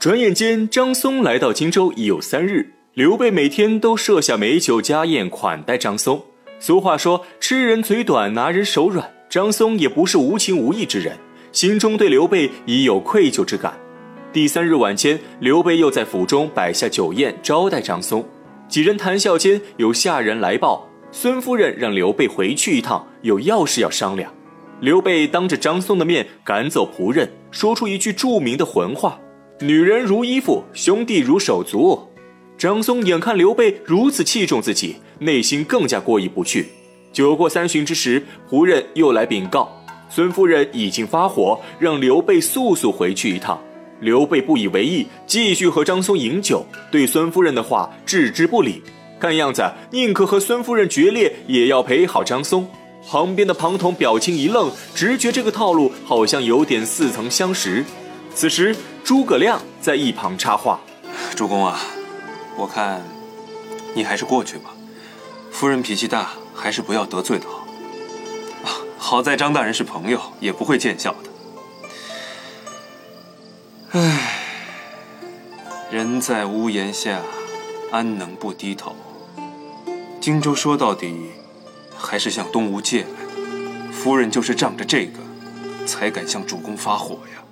转眼间，张松来到荆州已有三日。刘备每天都设下美酒家宴款待张松。俗话说：“吃人嘴短，拿人手软。”张松也不是无情无义之人，心中对刘备已有愧疚之感。第三日晚间，刘备又在府中摆下酒宴招待张松。几人谈笑间，有下人来报，孙夫人让刘备回去一趟，有要事要商量。刘备当着张松的面赶走仆人，说出一句著名的浑话：“女人如衣服，兄弟如手足。”张松眼看刘备如此器重自己，内心更加过意不去。酒过三巡之时，仆人又来禀告，孙夫人已经发火，让刘备速速回去一趟。刘备不以为意，继续和张松饮酒，对孙夫人的话置之不理。看样子，宁可和孙夫人决裂，也要陪好张松。旁边的庞统表情一愣，直觉这个套路好像有点似曾相识。此时，诸葛亮在一旁插话：“主公啊。”我看，你还是过去吧。夫人脾气大，还是不要得罪的好。好在张大人是朋友，也不会见笑的。唉，人在屋檐下，安能不低头？荆州说到底，还是向东吴借来的。夫人就是仗着这个，才敢向主公发火呀。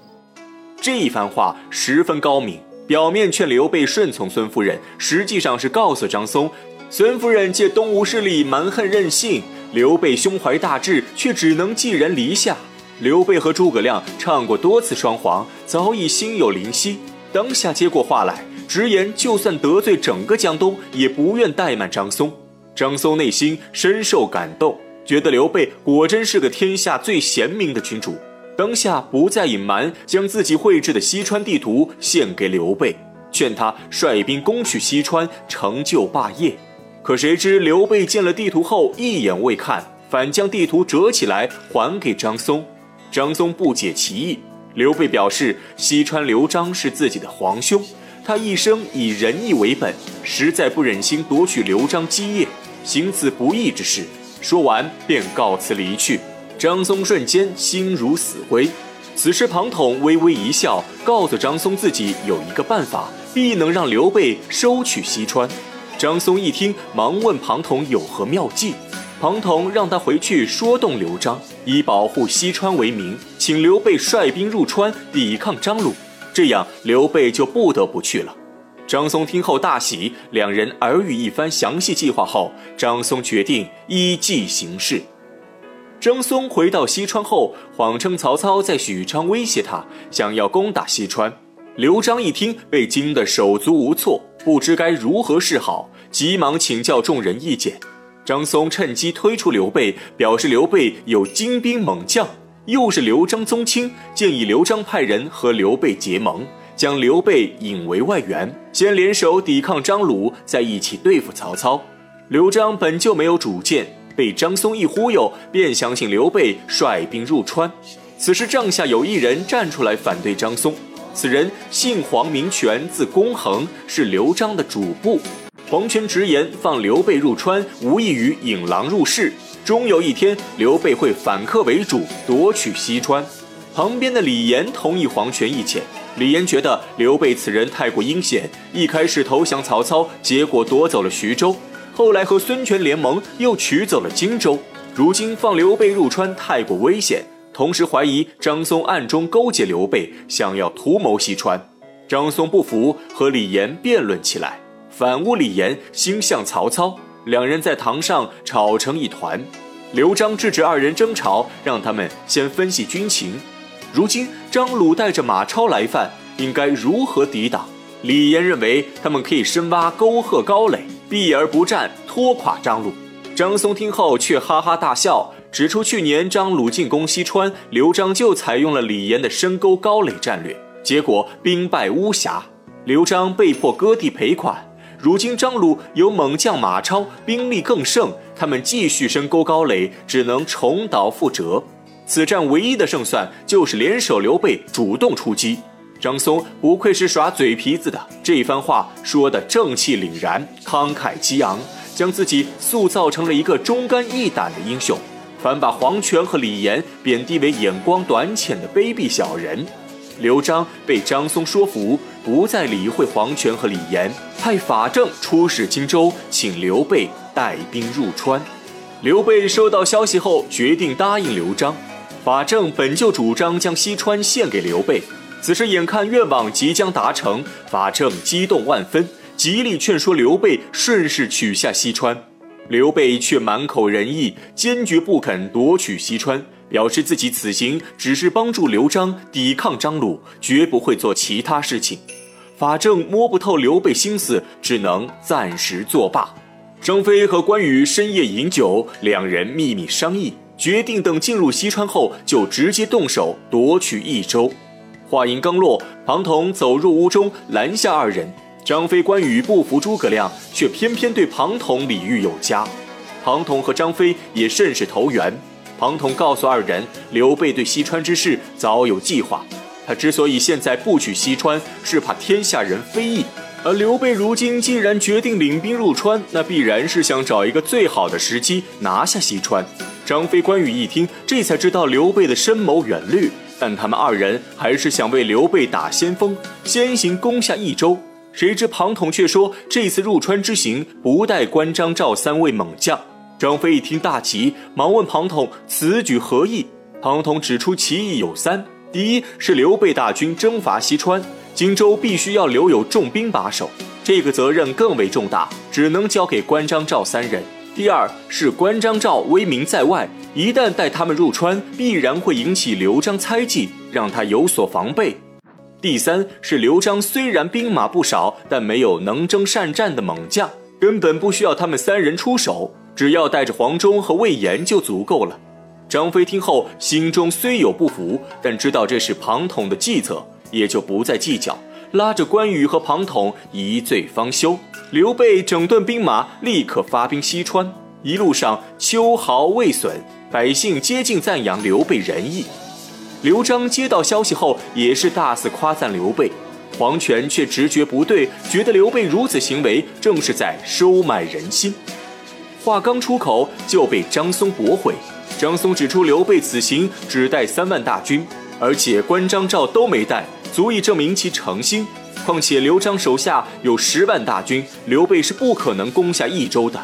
这一番话十分高明。表面劝刘备顺从孙夫人，实际上是告诉张松，孙夫人借东吴势力蛮横任性，刘备胸怀大志，却只能寄人篱下。刘备和诸葛亮唱过多次双簧，早已心有灵犀，当下接过话来，直言就算得罪整个江东，也不愿怠慢张松。张松内心深受感动，觉得刘备果真是个天下最贤明的君主。当下不再隐瞒，将自己绘制的西川地图献给刘备，劝他率兵攻取西川，成就霸业。可谁知刘备见了地图后一眼未看，反将地图折起来还给张松。张松不解其意，刘备表示西川刘璋是自己的皇兄，他一生以仁义为本，实在不忍心夺取刘璋基业，行此不义之事。说完便告辞离去。张松瞬间心如死灰。此时，庞统微微一笑，告诉张松自己有一个办法，必能让刘备收取西川。张松一听，忙问庞统有何妙计。庞统让他回去说动刘璋，以保护西川为名，请刘备率兵入川抵抗张鲁，这样刘备就不得不去了。张松听后大喜，两人耳语一番详细计划后，张松决定依计行事。张松回到西川后，谎称曹操在许昌威胁他，想要攻打西川。刘璋一听，被惊得手足无措，不知该如何是好，急忙请教众人意见。张松趁机推出刘备，表示刘备有精兵猛将，又是刘璋宗亲，建议刘璋派人和刘备结盟，将刘备引为外援，先联手抵抗张鲁，再一起对付曹操。刘璋本就没有主见。被张松一忽悠，便相信刘备率兵入川。此时帐下有一人站出来反对张松，此人姓黄名权，字公衡，是刘璋的主簿。黄权直言，放刘备入川，无异于引狼入室。终有一天，刘备会反客为主，夺取西川。旁边的李严同意黄权意见。李严觉得刘备此人太过阴险，一开始投降曹操，结果夺走了徐州。后来和孙权联盟，又取走了荆州。如今放刘备入川太过危险，同时怀疑张松暗中勾结刘备，想要图谋西川。张松不服，和李严辩论起来，反诬李严心向曹操。两人在堂上吵成一团。刘璋制止二人争吵，让他们先分析军情。如今张鲁带着马超来犯，应该如何抵挡？李严认为他们可以深挖沟壑高垒。避而不战，拖垮张鲁。张松听后却哈哈大笑，指出去年张鲁进攻西川，刘璋就采用了李严的深沟高垒战略，结果兵败巫峡，刘璋被迫割地赔款。如今张鲁有猛将马超，兵力更盛，他们继续深沟高垒，只能重蹈覆辙。此战唯一的胜算就是联手刘备主动出击。张松不愧是耍嘴皮子的，这番话说的正气凛然、慷慨激昂，将自己塑造成了一个忠肝义胆的英雄，反把黄权和李严贬低为眼光短浅的卑鄙小人。刘璋被张松说服，不再理会黄权和李严，派法正出使荆州，请刘备带兵入川。刘备收到消息后，决定答应刘璋。法正本就主张将西川献给刘备，此时眼看愿望即将达成，法正激动万分，极力劝说刘备顺势取下西川。刘备却满口仁义，坚决不肯夺取西川。表示自己此行只是帮助刘璋抵抗张鲁，绝不会做其他事情。法正摸不透刘备心思，只能暂时作罢。张飞和关羽深夜饮酒，两人秘密商议，决定等进入西川后就直接动手夺取益州。话音刚落，庞统走入屋中拦下二人。张飞、关羽不服诸葛亮，却偏偏对庞统礼遇有加。庞统和张飞也甚是投缘。庞统告诉二人，刘备对西川之事早有计划。他之所以现在不取西川，是怕天下人非议。而刘备如今既然决定领兵入川，那必然是想找一个最好的时机拿下西川。张飞、关羽一听，这才知道刘备的深谋远虑，但他们二人还是想为刘备打先锋，先行攻下益州。谁知庞统却说，这次入川之行不带关张赵三位猛将。张飞一听大急，忙问庞统此举何意？庞统指出其意有三：第一是刘备大军征伐西川，荆州必须要留有重兵把守，这个责任更为重大，只能交给关张赵三人；第二是关张赵威名在外，一旦带他们入川，必然会引起刘璋猜忌，让他有所防备；第三是刘璋虽然兵马不少，但没有能征善战的猛将，根本不需要他们三人出手。只要带着黄忠和魏延就足够了。张飞听后，心中虽有不服，但知道这是庞统的计策，也就不再计较，拉着关羽和庞统一醉方休。刘备整顿兵马，立刻发兵西川。一路上秋毫未损，百姓接近赞扬刘备仁义。刘璋接到消息后，也是大肆夸赞刘备。黄权却直觉不对，觉得刘备如此行为，正是在收买人心。话刚出口就被张松驳回。张松指出，刘备此行只带三万大军，而且关张赵都没带，足以证明其诚心。况且刘璋手下有十万大军，刘备是不可能攻下益州的。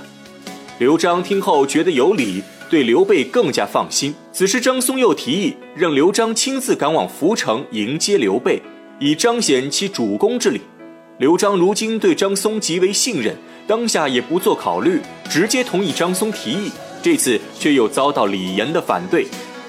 刘璋听后觉得有理，对刘备更加放心。此时张松又提议让刘璋亲自赶往涪城迎接刘备，以彰显其主公之礼。刘璋如今对张松极为信任。当下也不做考虑，直接同意张松提议。这次却又遭到李严的反对。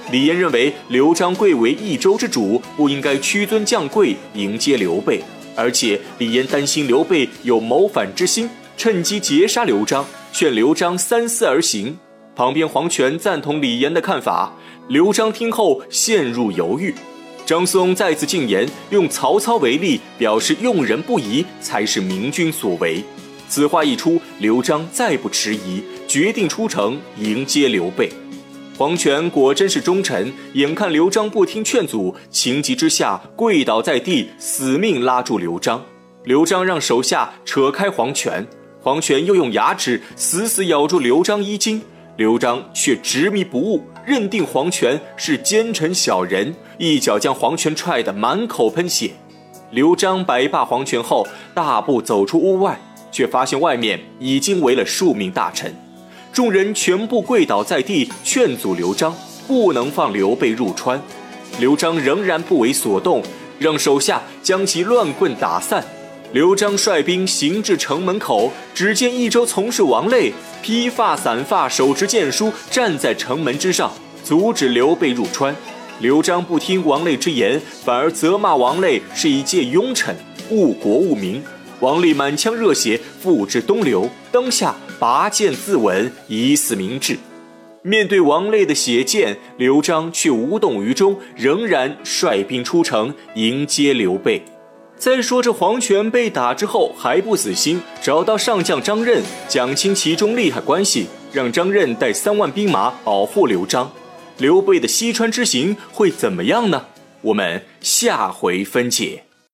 李严认为刘璋贵为益州之主，不应该屈尊降贵迎接刘备，而且李严担心刘备有谋反之心，趁机截杀刘璋，劝刘璋三思而行。旁边黄权赞同李严的看法，刘璋听后陷入犹豫。张松再次进言，用曹操为例，表示用人不疑才是明君所为。此话一出，刘璋再不迟疑，决定出城迎接刘备。黄权果真是忠臣，眼看刘璋不听劝阻，情急之下跪倒在地，死命拉住刘璋。刘璋让手下扯开黄权，黄权又用牙齿死死咬住刘璋衣襟，刘璋却执迷不悟，认定黄权是奸臣小人，一脚将黄权踹得满口喷血。刘璋摆罢黄权后，大步走出屋外。却发现外面已经围了数名大臣，众人全部跪倒在地，劝阻刘璋不能放刘备入川。刘璋仍然不为所动，让手下将其乱棍打散。刘璋率兵行至城门口，只见益州从事王累披发散发，手持剑书，站在城门之上，阻止刘备入川。刘璋不听王累之言，反而责骂王累是一介庸臣，误国误民。王累满腔热血，付之东流，当下拔剑自刎，以死明志。面对王累的血剑，刘璋却无动于衷，仍然率兵出城迎接刘备。再说这黄权被打之后还不死心，找到上将张任，讲清其中利害关系，让张任带三万兵马保护刘璋。刘备的西川之行会怎么样呢？我们下回分解。